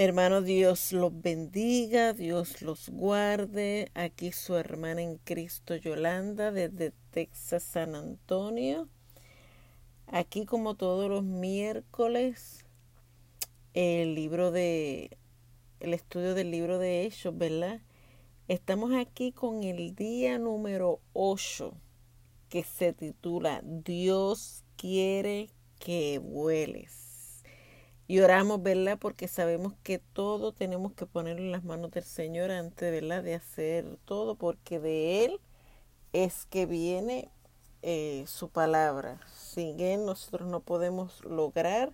Hermano, Dios los bendiga, Dios los guarde. Aquí su hermana en Cristo Yolanda desde Texas, San Antonio. Aquí como todos los miércoles, el libro de, el estudio del libro de Hechos, ¿verdad? Estamos aquí con el día número 8 que se titula Dios quiere que vueles. Y oramos, ¿verdad? Porque sabemos que todo tenemos que ponerlo en las manos del Señor antes, ¿verdad? De hacer todo, porque de Él es que viene eh, su palabra. Sin Él nosotros no podemos lograr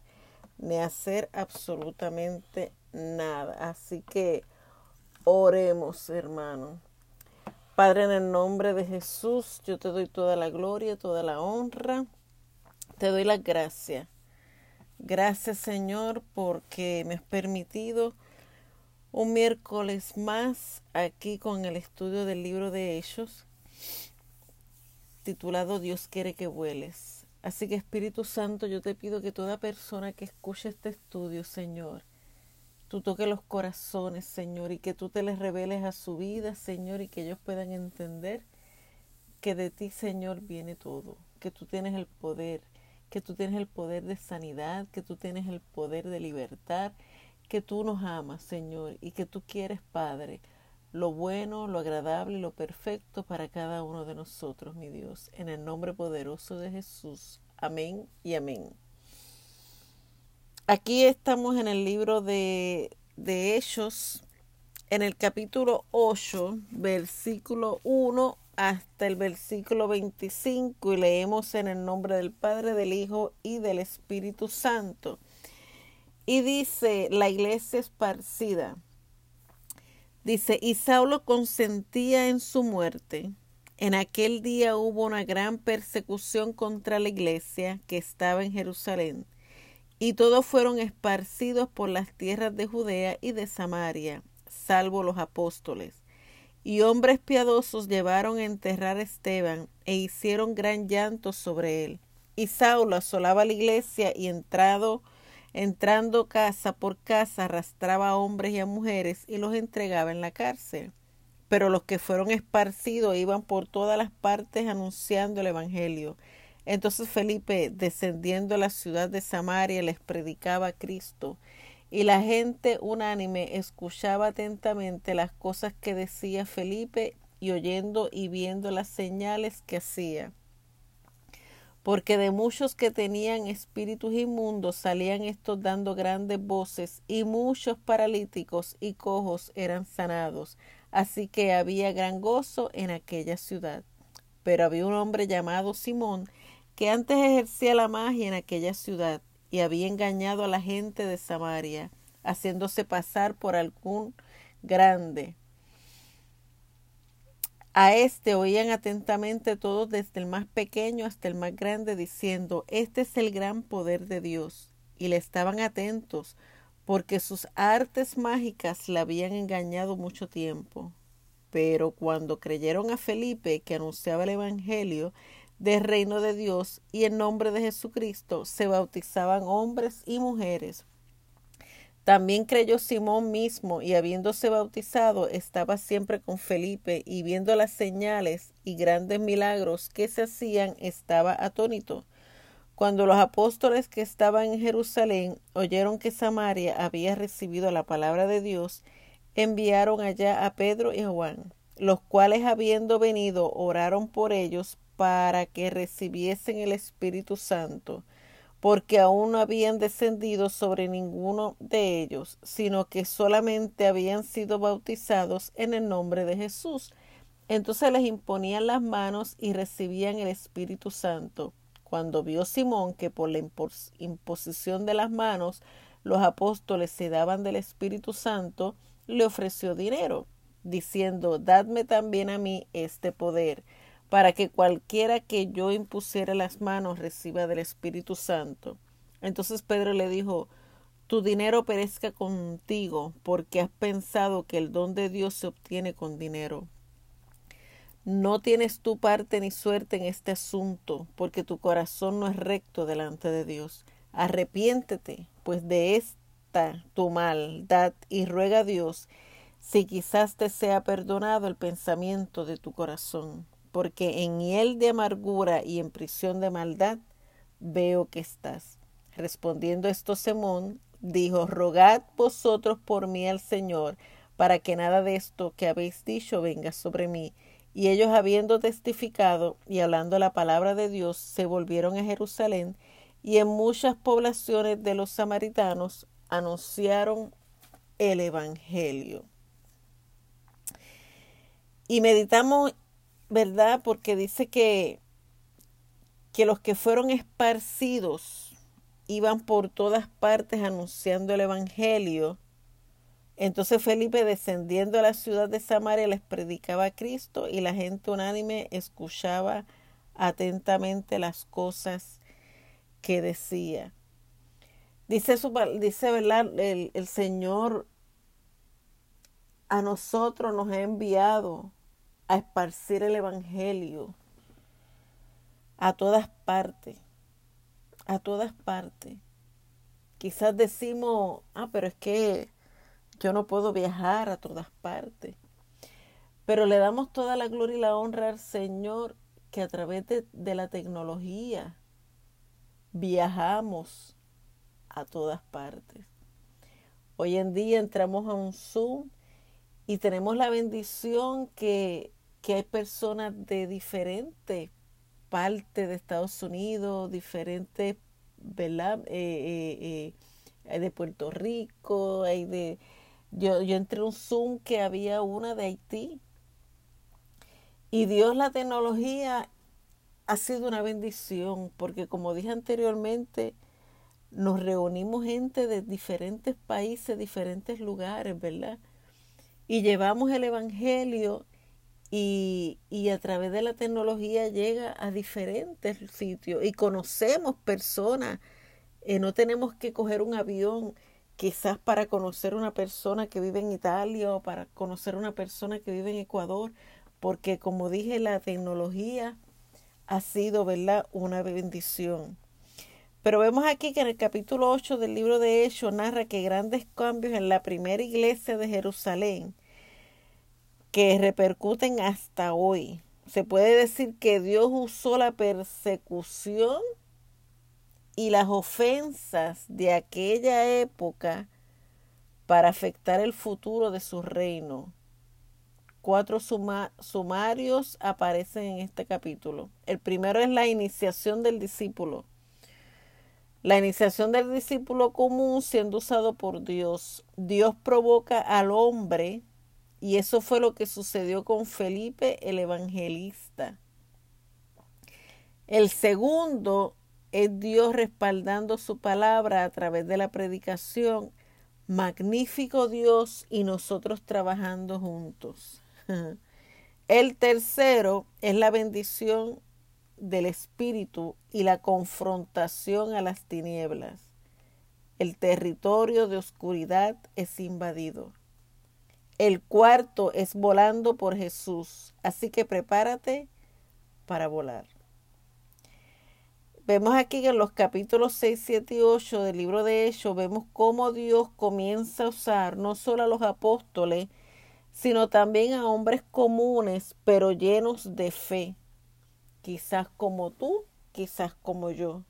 ni hacer absolutamente nada. Así que oremos, hermano. Padre, en el nombre de Jesús, yo te doy toda la gloria, toda la honra. Te doy las gracias Gracias Señor porque me has permitido un miércoles más aquí con el estudio del libro de Hechos titulado Dios quiere que vueles. Así que Espíritu Santo, yo te pido que toda persona que escuche este estudio, Señor, tú toques los corazones, Señor, y que tú te les reveles a su vida, Señor, y que ellos puedan entender que de ti, Señor, viene todo, que tú tienes el poder, que tú tienes el poder de sanidad, que tú tienes el poder de libertad, que tú nos amas, Señor, y que tú quieres, Padre, lo bueno, lo agradable lo perfecto para cada uno de nosotros, mi Dios, en el nombre poderoso de Jesús. Amén y amén. Aquí estamos en el libro de, de Hechos, en el capítulo 8, versículo 1 hasta el versículo 25 y leemos en el nombre del Padre, del Hijo y del Espíritu Santo. Y dice la iglesia esparcida, dice, y Saulo consentía en su muerte. En aquel día hubo una gran persecución contra la iglesia que estaba en Jerusalén, y todos fueron esparcidos por las tierras de Judea y de Samaria, salvo los apóstoles y hombres piadosos llevaron a enterrar a Esteban e hicieron gran llanto sobre él. Y Saulo asolaba la iglesia y entrado, entrando casa por casa arrastraba a hombres y a mujeres y los entregaba en la cárcel. Pero los que fueron esparcidos iban por todas las partes anunciando el Evangelio. Entonces Felipe, descendiendo a la ciudad de Samaria, les predicaba a Cristo y la gente unánime escuchaba atentamente las cosas que decía Felipe y oyendo y viendo las señales que hacía. Porque de muchos que tenían espíritus inmundos salían estos dando grandes voces, y muchos paralíticos y cojos eran sanados. Así que había gran gozo en aquella ciudad. Pero había un hombre llamado Simón, que antes ejercía la magia en aquella ciudad, y había engañado a la gente de Samaria, haciéndose pasar por algún grande. A este oían atentamente todos desde el más pequeño hasta el más grande, diciendo, Este es el gran poder de Dios. Y le estaban atentos, porque sus artes mágicas la habían engañado mucho tiempo. Pero cuando creyeron a Felipe, que anunciaba el Evangelio, del reino de Dios y en nombre de Jesucristo se bautizaban hombres y mujeres. También creyó Simón mismo y habiéndose bautizado estaba siempre con Felipe y viendo las señales y grandes milagros que se hacían estaba atónito. Cuando los apóstoles que estaban en Jerusalén oyeron que Samaria había recibido la palabra de Dios, enviaron allá a Pedro y Juan, los cuales habiendo venido oraron por ellos para que recibiesen el Espíritu Santo, porque aún no habían descendido sobre ninguno de ellos, sino que solamente habían sido bautizados en el nombre de Jesús. Entonces les imponían las manos y recibían el Espíritu Santo. Cuando vio Simón que por la imposición de las manos los apóstoles se daban del Espíritu Santo, le ofreció dinero, diciendo, Dadme también a mí este poder para que cualquiera que yo impusiera las manos reciba del Espíritu Santo. Entonces Pedro le dijo, tu dinero perezca contigo, porque has pensado que el don de Dios se obtiene con dinero. No tienes tu parte ni suerte en este asunto, porque tu corazón no es recto delante de Dios. Arrepiéntete, pues de, acepta tu maldad y ruega a Dios si quizás te sea perdonado el pensamiento de tu corazón, porque en hiel de amargura y en prisión de maldad veo que estás. Respondiendo esto Simón, dijo, rogad vosotros por mí al Señor, para que nada de esto que habéis dicho venga sobre mí. Y ellos habiendo testificado y hablando la palabra de Dios, se volvieron a Jerusalén, y en muchas poblaciones de los samaritanos anunciaron el Evangelio. Y meditamos, ¿verdad? Porque dice que, que los que fueron esparcidos iban por todas partes anunciando el Evangelio. Entonces Felipe, descendiendo a la ciudad de Samaria, les predicaba a Cristo y la gente unánime escuchaba atentamente las cosas que decía. Dice, su, dice ¿verdad? El, el Señor a nosotros nos ha enviado a esparcir el Evangelio a todas partes, a todas partes. Quizás decimos, ah, pero es que yo no puedo viajar a todas partes. Pero le damos toda la gloria y la honra al Señor que a través de, de la tecnología viajamos a todas partes. Hoy en día entramos a un Zoom y tenemos la bendición que, hay personas de diferentes partes de Estados Unidos, diferentes, ¿verdad? Eh, eh, eh, de Puerto Rico, hay de... Yo, yo entré en un Zoom que había una de Haití. Y Dios, la tecnología ha sido una bendición, porque como dije anteriormente, nos reunimos gente de diferentes países, diferentes lugares, ¿verdad? y llevamos el Evangelio y, a través de la tecnología llega a diferentes sitios y conocemos personas. Eh, no tenemos que coger un avión quizás para conocer una persona que vive en Italia o para conocer una persona que vive en Ecuador, porque como dije, la tecnología ha sido, ¿verdad?, una bendición. Pero vemos aquí que en el capítulo 8 del libro de Hechos narra que grandes cambios en la primera iglesia de Jerusalén que repercuten hasta hoy. Se puede decir que Dios usó la persecución y las ofensas de aquella época para afectar el futuro de su reino. Cuatro sumarios aparecen en este capítulo. El primero es la iniciación del discípulo. La iniciación del discípulo común siendo usado por Dios. Dios provoca al hombre, y eso fue lo que sucedió con Felipe el evangelista. El segundo es Dios respaldando su palabra a través de la predicación. Magnífico Dios y nosotros trabajando juntos. El tercero es la bendición del Espíritu y la confrontación a las tinieblas. El territorio de oscuridad es invadido. El cuarto es volando por Jesús. Así que prepárate para volar. Vemos aquí que en los capítulos 6, 7 y 8 del libro de Hechos vemos cómo Dios comienza a usar no solo a los apóstoles, sino también a hombres comunes, pero llenos de fe quizás como tú, quizás como yo,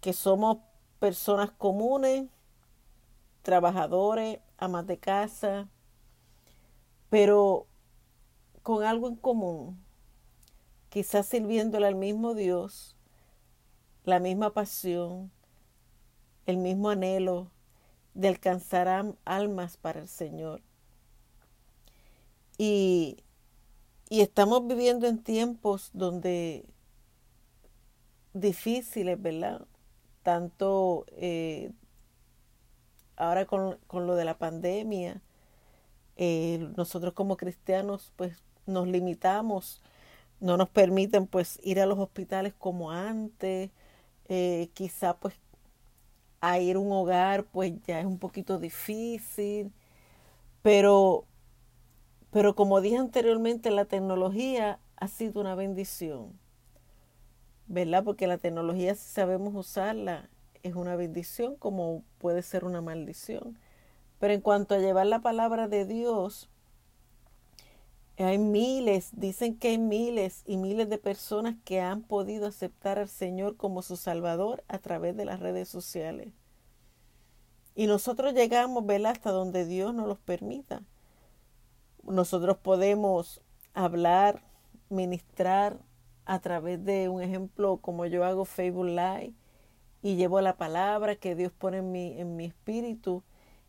que somos personas comunes, trabajadores, amas de casa, pero con algo en común, quizás sirviéndole al mismo Dios, la misma pasión, el mismo anhelo de alcanzar almas para el Señor. Y y estamos viviendo en tiempos donde difíciles, ¿verdad? Tanto eh, ahora con, lo de la pandemia, eh, nosotros como cristianos pues nos limitamos, no nos permiten pues ir a los hospitales como antes, eh, quizá pues a ir a un hogar pues ya es un poquito difícil, pero pero como dije anteriormente, la tecnología ha sido una bendición, ¿verdad? Porque la tecnología, si sabemos usarla, es una bendición como puede ser una maldición. Pero en cuanto a llevar la palabra de Dios, hay miles, dicen que hay miles y miles de personas que han podido aceptar al Señor como su Salvador a través de las redes sociales. Y nosotros llegamos, ¿verdad? Hasta donde Dios nos los permita. Nosotros podemos hablar, ministrar a través de un ejemplo como yo hago Facebook Live y llevo la palabra que Dios pone en mi, en mi espíritu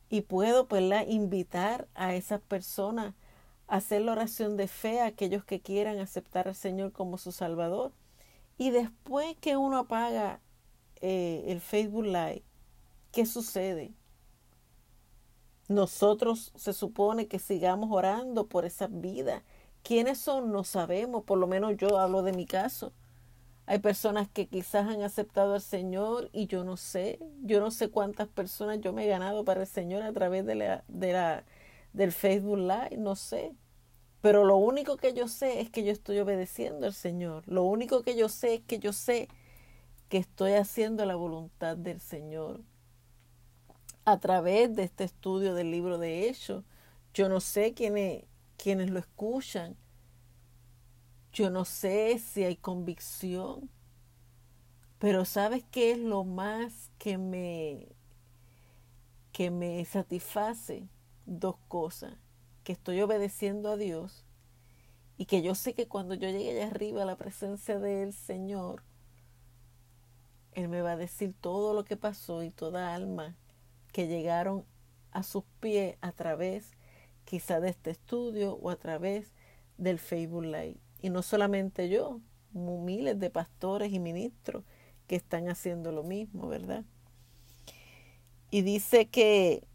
y puedo pues, invitar a esas personas a hacer la oración de fe a aquellos que quieran aceptar al Señor como su Salvador. Y después que uno apaga eh, el Facebook Live, ¿qué sucede? Nosotros se supone que sigamos orando por esas vidas. ¿Quiénes son? No sabemos, por lo menos yo hablo de mi caso. Hay personas que quizás han aceptado al Señor y yo no sé, yo no sé cuántas personas yo me he ganado para el Señor a través de la, de la, del Facebook Live, no sé. Pero lo único que yo sé es que yo estoy obedeciendo al Señor. Lo único que yo sé es que yo sé que estoy haciendo la voluntad del Señor. A través de este estudio del libro de Hechos, yo no sé quiénes, quiénes lo escuchan, yo no sé si hay convicción, pero ¿sabes qué es lo más que me que me satisface? Dos cosas, que estoy obedeciendo a Dios y que yo sé que cuando yo llegue allá arriba a la presencia del Señor, Él me va a decir todo lo que pasó y toda alma que llegaron a sus pies a través quizá de este estudio o a través del Facebook Live. Y no solamente yo, miles de pastores y ministros que están haciendo lo mismo, ¿verdad? Y dice que,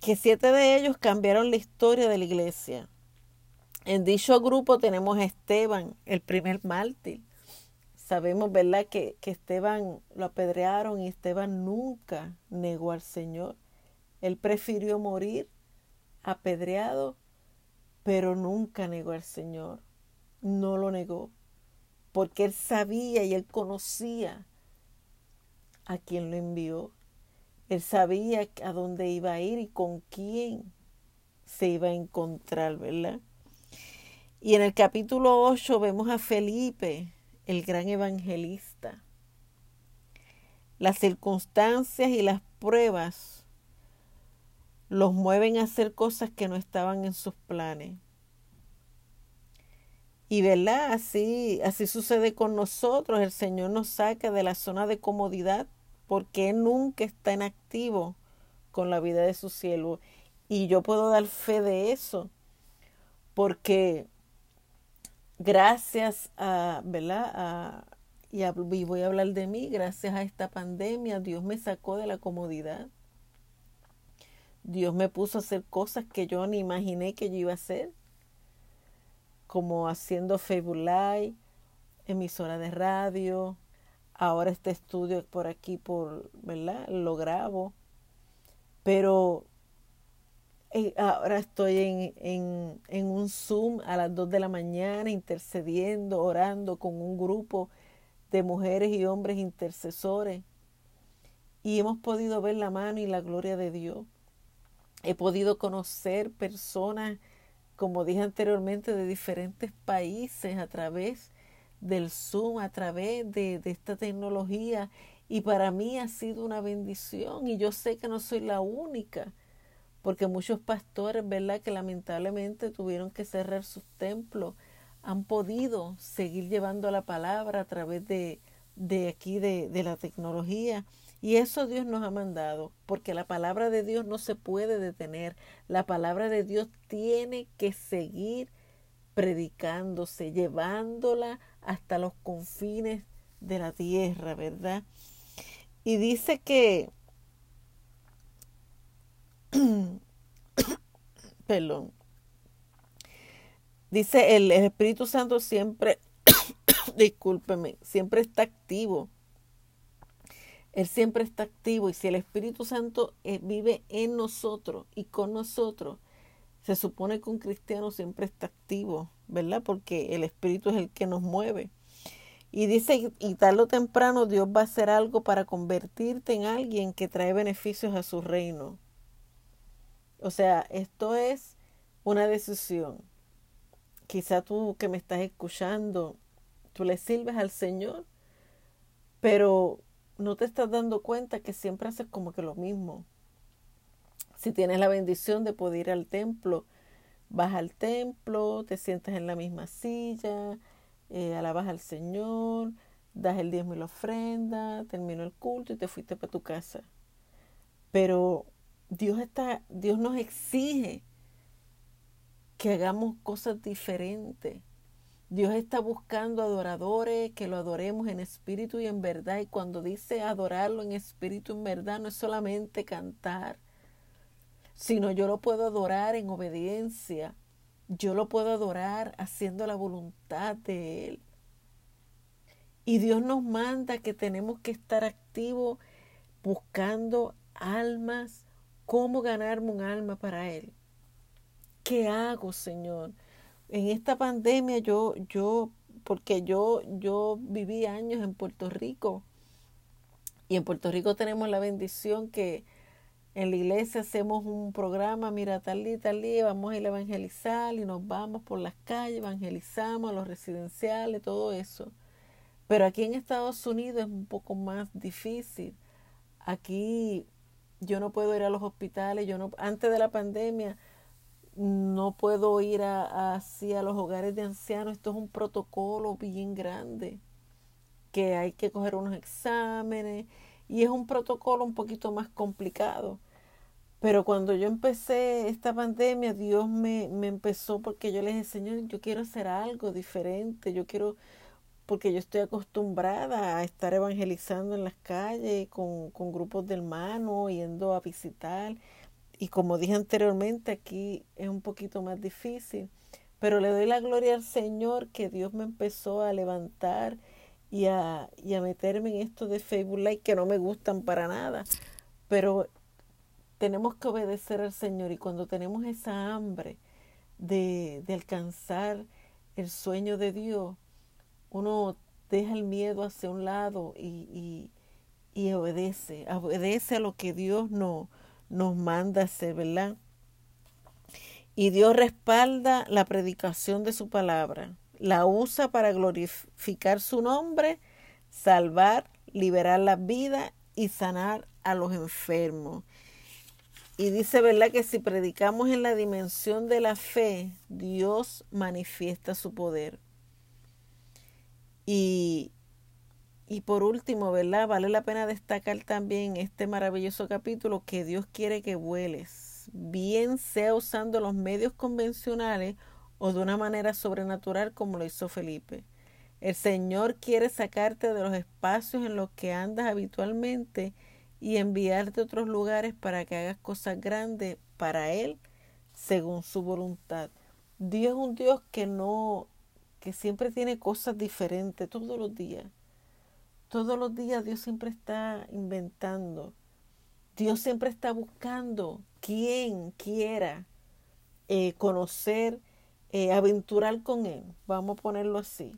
que siete de ellos cambiaron la historia de la iglesia. En dicho grupo tenemos a Esteban, el primer mártir. Sabemos, ¿verdad?, que, que Esteban lo apedrearon y Esteban nunca negó al Señor. Él prefirió morir apedreado, pero nunca negó al Señor no lo negó, porque él sabía y él conocía a quien lo envió. Él sabía a dónde iba a ir y con quién se iba a encontrar, ¿verdad? Y en el capítulo 8 vemos a Felipe, el gran evangelista. Las circunstancias y las pruebas los mueven a hacer cosas que no estaban en sus planes. Y verdad, así, así sucede con nosotros. El Señor nos saca de la zona de comodidad porque Él nunca está en activo con la vida de su siervo. Y yo puedo dar fe de eso, porque gracias a, ¿verdad? y, y voy a hablar de mí, gracias a esta pandemia, Dios me sacó de la comodidad. Dios me puso a hacer cosas que yo ni imaginé que yo iba a hacer como haciendo Facebook Live, emisora de radio, ahora este estudio por aquí, por, ¿verdad? Lo grabo, pero eh, ahora estoy en, en, en, un Zoom a las 2 de la mañana intercediendo, orando con un grupo de mujeres y hombres intercesores. Y hemos podido ver la mano y la gloria de Dios. He podido conocer personas como dije anteriormente, de diferentes países a través del Zoom, a través de, esta tecnología. Y para mí ha sido una bendición y yo sé que no soy la única, porque muchos pastores, ¿verdad?, que lamentablemente tuvieron que cerrar sus templos, han podido seguir llevando la palabra a través de, de aquí, de, de la tecnología. Y eso Dios nos ha mandado, porque la palabra de Dios no se puede detener. La palabra de Dios tiene que seguir predicándose, llevándola hasta los confines de la tierra, ¿verdad? Y dice que, perdón, dice el, el Espíritu Santo siempre, discúlpeme, siempre está activo él siempre está activo y si el Espíritu Santo eh, vive en nosotros y con nosotros, se supone que un cristiano siempre está activo, ¿verdad? Porque el Espíritu es el que nos mueve. Y dice, y tarde o temprano Dios va a hacer algo para convertirte en alguien que trae beneficios a su reino. O sea, esto es una decisión. Quizá tú que me estás escuchando, tú le sirves al Señor, pero no te estás dando cuenta que siempre haces como que lo mismo. Si tienes la bendición de poder ir al templo, vas al templo, te sientas en la misma silla, eh, alabas al Señor, das el diezmo y la ofrenda, terminó el culto y te fuiste para tu casa. Pero Dios está, Dios nos exige que hagamos cosas diferentes. Dios está buscando adoradores, que lo adoremos en espíritu y en verdad. Y cuando dice adorarlo en espíritu y en verdad, no es solamente cantar, sino yo lo puedo adorar en obediencia. Yo lo puedo adorar haciendo la voluntad de Él. Y Dios nos manda que tenemos que estar activos buscando almas, cómo ganarme un alma para Él. ¿Qué hago, Señor? En esta pandemia yo, yo, porque yo, yo viví años en Puerto Rico y en Puerto Rico tenemos la bendición que en la iglesia hacemos un programa, mira, tal día, tal día, vamos a ir a evangelizar y nos vamos por las calles, evangelizamos a los residenciales, todo eso. Pero aquí en Estados Unidos es un poco más difícil. Aquí yo no puedo ir a los hospitales, yo no, antes de la pandemia no puedo ir a, así a los hogares de ancianos, esto es un protocolo bien grande, que hay que coger unos exámenes y es un protocolo un poquito más complicado. Pero cuando yo empecé esta pandemia, Dios me, me empezó porque yo le dije, Señor, yo quiero hacer algo diferente, yo quiero, porque yo estoy acostumbrada a estar evangelizando en las calles con, con grupos de hermanos, yendo a visitar. Y como dije anteriormente, aquí es un poquito más difícil. Pero le doy la gloria al Señor que Dios me empezó a levantar y a, y a meterme en esto de Facebook Live que no me gustan para nada. Pero tenemos que obedecer al Señor y cuando tenemos esa hambre de, de alcanzar el sueño de Dios, uno deja el miedo hacia un lado y, y, y obedece, obedece a lo que Dios no, nos manda hacer, ¿verdad? Y Dios respalda la predicación de su palabra, la usa para glorificar su nombre, salvar, liberar la vida y sanar a los enfermos. Y dice, ¿verdad? Que si predicamos en la dimensión de la fe, Dios manifiesta su poder. Y, y por último, ¿verdad? Vale la pena destacar también este maravilloso capítulo que Dios quiere que vueles, bien sea usando los medios convencionales o de una manera sobrenatural como lo hizo Felipe. El Señor quiere sacarte de los espacios en los que andas habitualmente y enviarte a otros lugares para que hagas cosas grandes para Él según su voluntad. Dios es un Dios que no, que siempre tiene cosas diferentes todos los días. Todos los días Dios siempre está inventando. Dios siempre está buscando quien quiera eh, conocer, eh, aventurar con Él. Vamos a ponerlo así.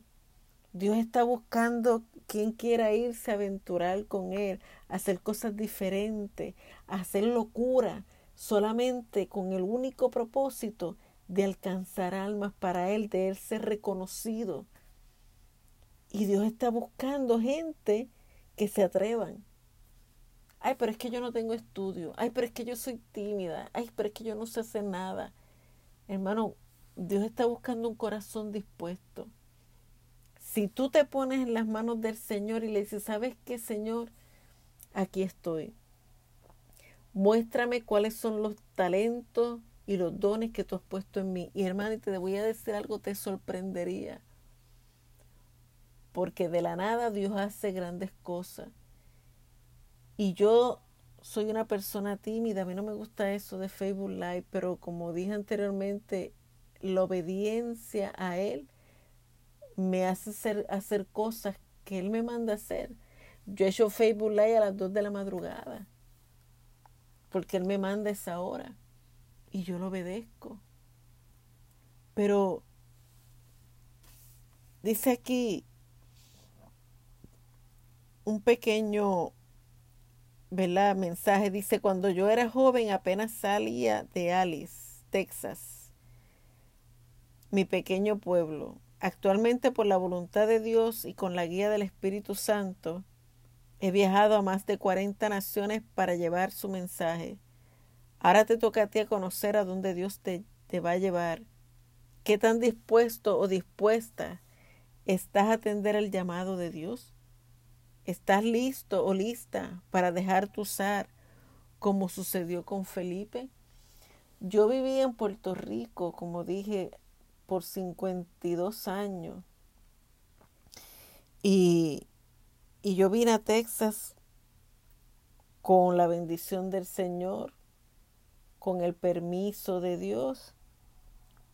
Dios está buscando quien quiera irse a aventurar con Él, hacer cosas diferentes, hacer locura, solamente con el único propósito de alcanzar almas para Él, de Él ser reconocido. Y Dios está buscando gente que se atrevan. Ay, pero es que yo no tengo estudio. Ay, pero es que yo soy tímida. Ay, pero es que yo no sé hacer nada. Hermano, Dios está buscando un corazón dispuesto. Si tú te pones en las manos del Señor y le dices, ¿sabes qué, Señor? Aquí estoy. Muéstrame cuáles son los talentos y los dones que tú has puesto en mí. Y hermano, te voy a decir algo, te sorprendería. Porque de la nada Dios hace grandes cosas. Y yo soy una persona tímida, a mí no me gusta eso de Facebook Live, pero como dije anteriormente, la obediencia a Él me hace hacer, hacer cosas que Él me manda hacer. Yo he hecho Facebook Live a las 2 de la madrugada, porque Él me manda esa hora y yo lo obedezco. Pero dice aquí un pequeño ¿verdad? mensaje. Dice, cuando yo era joven apenas salía de Alice, Texas, mi pequeño pueblo. Actualmente por la voluntad de Dios y con la guía del Espíritu Santo, he viajado a más de 40 naciones para llevar su mensaje. Ahora te toca a ti a conocer a dónde Dios te, te va a llevar. ¿Qué tan dispuesto o dispuesta estás a atender el llamado de Dios? ¿Estás listo o lista para dejarte usar como sucedió con Felipe? Yo viví en Puerto Rico, como dije, por 52 años. Y, y yo vine a Texas con la bendición del Señor, con el permiso de Dios,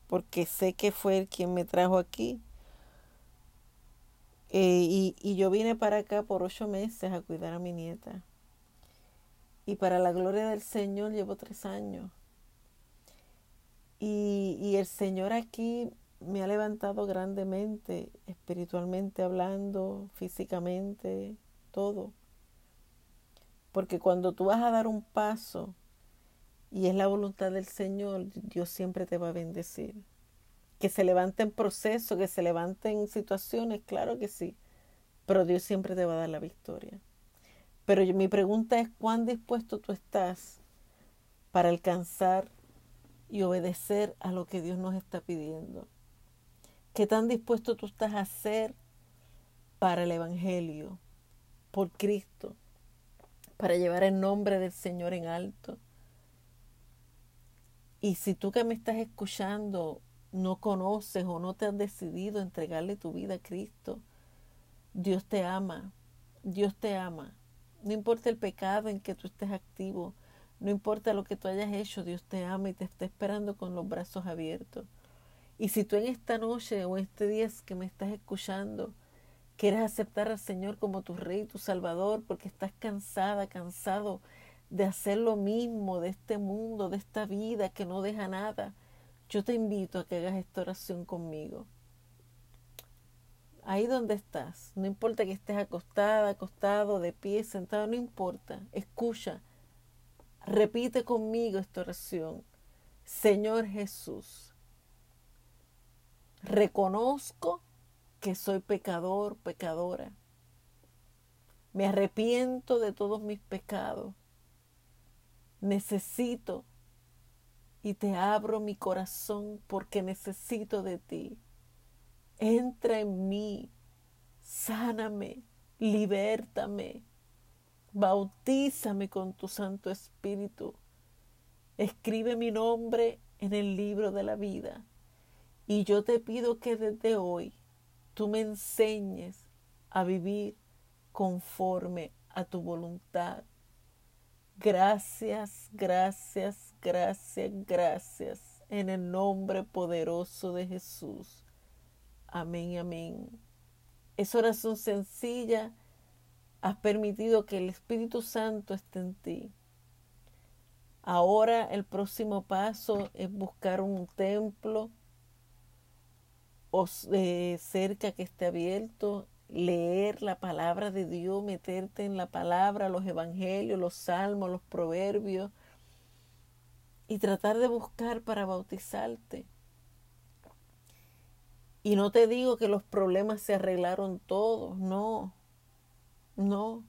porque sé que fue Él quien me trajo aquí. Eh, y, yo vine para acá por ocho meses a cuidar a mi nieta. Y para la gloria del Señor llevo tres años. Y, y el Señor aquí me ha levantado grandemente, espiritualmente hablando, físicamente, todo. Porque cuando tú vas a dar un paso y es la voluntad del Señor, Dios siempre te va a bendecir que se levanten procesos, que se levanten situaciones, claro que sí, pero Dios siempre te va a dar la victoria. Pero mi pregunta es, ¿cuán dispuesto tú estás para alcanzar y obedecer a lo que Dios nos está pidiendo? ¿Qué tan dispuesto tú estás a hacer para el Evangelio, por Cristo, para llevar el nombre del Señor en alto? Y si tú que me estás escuchando no conoces o no te has decidido entregarle tu vida a Cristo, Dios te ama, Dios te ama. No importa el pecado en que tú estés activo, no importa lo que tú hayas hecho, Dios te ama y te está esperando con los brazos abiertos. Y si tú en esta noche o este día que me estás escuchando, quieres aceptar al Señor como tu Rey, tu Salvador, porque estás cansada, cansado de hacer lo mismo, de este mundo, de esta vida que no deja nada, yo te invito a que hagas esta oración conmigo. Ahí donde estás, no importa que estés acostada, acostado, de pie, sentado, no importa. Escucha, repite conmigo esta oración. Señor Jesús, reconozco que soy pecador, pecadora. Me arrepiento de todos mis pecados. Necesito y te abro mi corazón porque necesito de ti. Entra en mí, sáname, libértame, bautízame con tu Santo Espíritu. Escribe mi nombre en el libro de la vida. Y yo te pido que desde hoy tú me enseñes a vivir conforme a tu voluntad. Gracias, gracias, gracias, gracias. En el nombre poderoso de Jesús. Amén, amén. Es oración sencilla. Has permitido que el Espíritu Santo esté en ti. Ahora el próximo paso es buscar un templo o, eh, cerca que esté abierto leer la palabra de Dios, meterte en la palabra, los evangelios, los salmos, los proverbios y tratar de buscar para bautizarte. Y no te digo que los problemas se arreglaron todos, no, no.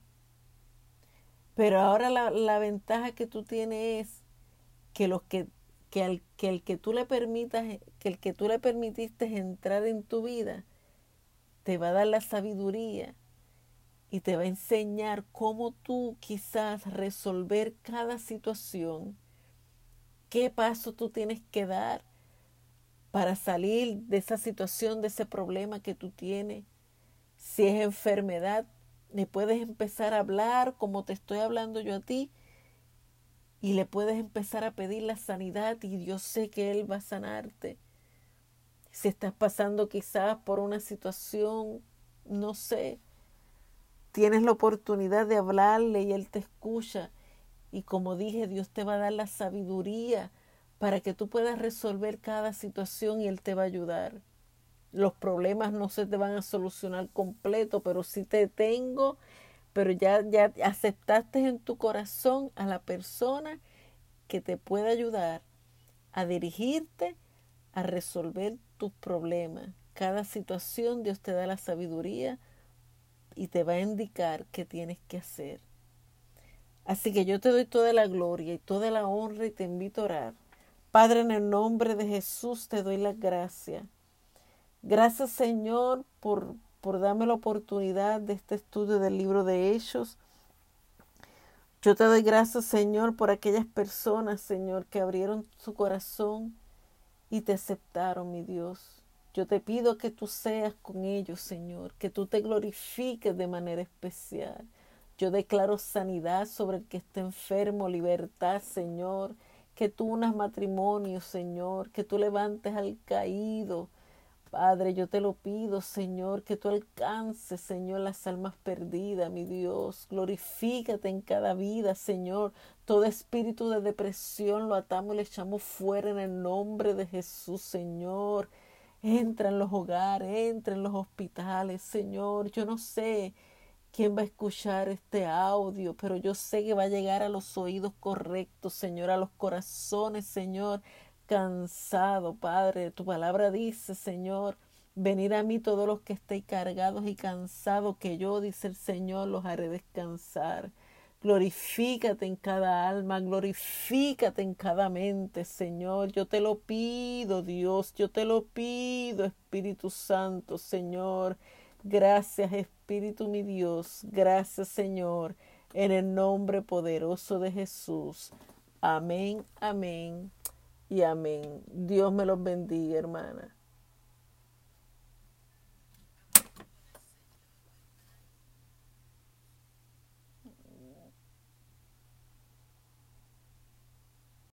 Pero ahora la, la ventaja que tú tienes es que los que, que, que el que tú le permitas, que el que tú le permitiste entrar en tu vida, te va a dar la sabiduría y te va a enseñar cómo tú quizás resolver cada situación, qué paso tú tienes que dar para salir de esa situación, de ese problema que tú tienes. Si es enfermedad, le puedes empezar a hablar como te estoy hablando yo a ti y le puedes empezar a pedir la sanidad y yo sé que Él va a sanarte si estás pasando quizás por una situación, no sé, tienes la oportunidad de hablarle y Él te escucha. Y como dije, Dios te va a dar la sabiduría para que tú puedas resolver cada situación y Él te va a ayudar. Los problemas no se te van a solucionar completo, pero sí te tengo pero ya, ya aceptaste en tu corazón a la persona que te puede ayudar a dirigirte a resolver tus problemas. Cada situación Dios te da la sabiduría y te va a indicar qué tienes que hacer. Así que yo te doy toda la gloria y toda la honra y te invito a orar. Padre, en el nombre de Jesús te doy las gracias. Gracias Señor por, por darme la oportunidad de este estudio del libro de Hechos. Yo te doy gracias Señor por aquellas personas, Señor, que abrieron su corazón y te aceptaron, mi Dios. Yo te pido que tú seas con ellos, Señor, que tú te glorifiques de manera especial. Yo declaro sanidad sobre el que esté enfermo, libertad, Señor. Que tú unas matrimonios, Señor. Que tú levantes al caído. Padre, yo te lo pido, Señor, que tú alcances, Señor, las almas perdidas, mi Dios. Glorifícate en cada vida, Señor. Todo espíritu de depresión lo atamos y le echamos fuera en el nombre de Jesús, Señor. Entra en los hogares, entra en los hospitales, Señor. Yo no sé quién va a escuchar este audio, pero yo sé que va a llegar a los oídos correctos, Señor, a los corazones, Señor, cansado, Padre. Tu palabra dice, Señor, venid a mí todos los que estéis cargados y cansados, que yo, dice el Señor, los haré descansar. Glorifícate en cada alma, glorifícate en cada mente, Señor. Yo te lo pido, Dios, yo te lo pido, Espíritu Santo, Señor. Gracias, Espíritu mi Dios. Gracias, Señor, en el nombre poderoso de Jesús. Amén, amén y amén. Dios me los bendiga, hermana.